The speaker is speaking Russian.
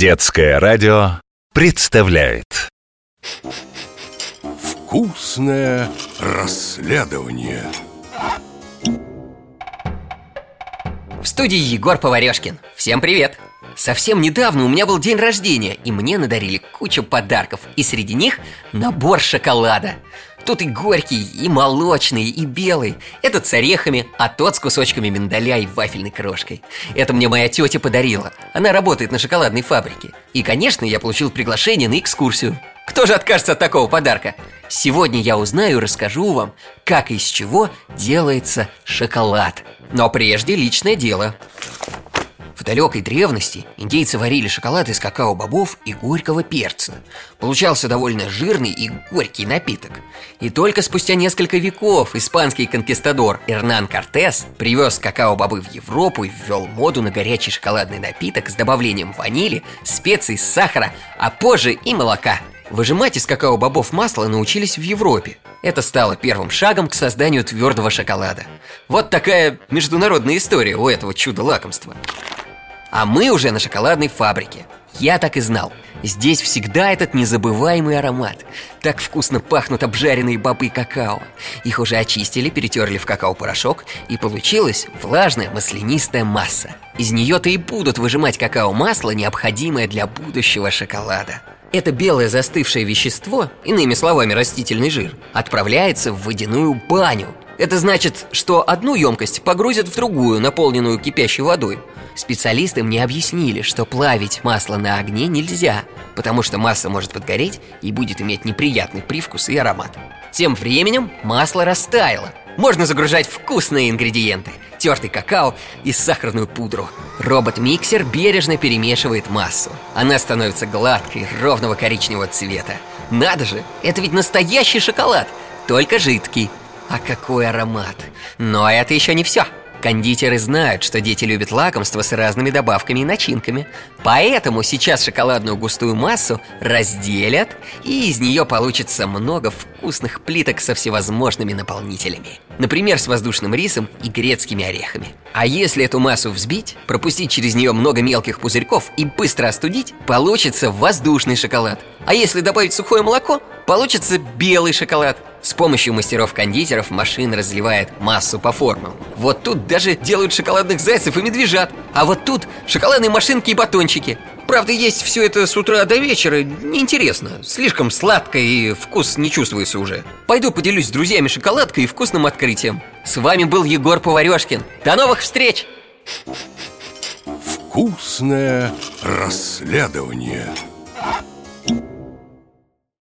Детское радио представляет Вкусное расследование В студии Егор Поварешкин. Всем привет! Совсем недавно у меня был день рождения, и мне надарили кучу подарков, и среди них набор шоколада. Тут и горький, и молочный, и белый. Этот с орехами, а тот с кусочками миндаля и вафельной крошкой. Это мне моя тетя подарила. Она работает на шоколадной фабрике. И, конечно, я получил приглашение на экскурсию. Кто же откажется от такого подарка? Сегодня я узнаю и расскажу вам, как и из чего делается шоколад. Но прежде личное дело в далекой древности индейцы варили шоколад из какао-бобов и горького перца. Получался довольно жирный и горький напиток. И только спустя несколько веков испанский конкистадор Эрнан Кортес привез какао-бобы в Европу и ввел моду на горячий шоколадный напиток с добавлением ванили, специй, сахара, а позже и молока. Выжимать из какао-бобов масло научились в Европе. Это стало первым шагом к созданию твердого шоколада. Вот такая международная история у этого чуда-лакомства. А мы уже на шоколадной фабрике. Я так и знал. Здесь всегда этот незабываемый аромат. Так вкусно пахнут обжаренные бобы какао. Их уже очистили, перетерли в какао-порошок И получилась влажная маслянистая масса. Из нее-то и будут выжимать какао-масло, необходимое для будущего шоколада. Это белое застывшее вещество, иными словами растительный жир, отправляется в водяную баню это значит, что одну емкость погрузят в другую, наполненную кипящей водой. Специалисты мне объяснили, что плавить масло на огне нельзя Потому что масса может подгореть и будет иметь неприятный привкус и аромат. Тем временем масло растаяло. Можно загружать вкусные ингредиенты Тертый какао и сахарную пудру. Робот-миксер бережно перемешивает массу. Она становится гладкой, ровного коричневого цвета. Надо же, это ведь настоящий шоколад Только жидкий а какой аромат! Но это еще не все. Кондитеры знают, что дети любят лакомства с разными добавками и начинками. Поэтому сейчас шоколадную густую массу разделят И из нее получится много вкусных плиток со всевозможными наполнителями. Например, с воздушным рисом и грецкими орехами. А если эту массу взбить, пропустить через нее много мелких пузырьков и быстро остудить Получится воздушный шоколад. А если добавить сухое молоко, получится белый шоколад с помощью мастеров-кондитеров машина разливает массу по формам. Вот тут даже делают шоколадных зайцев и медвежат. А вот тут шоколадные машинки и батончики. Правда, есть все это с утра до вечера. Неинтересно. Слишком сладко и вкус не чувствуется уже. Пойду поделюсь с друзьями шоколадкой и вкусным открытием. С вами был Егор Поварешкин. До новых встреч! Вкусное расследование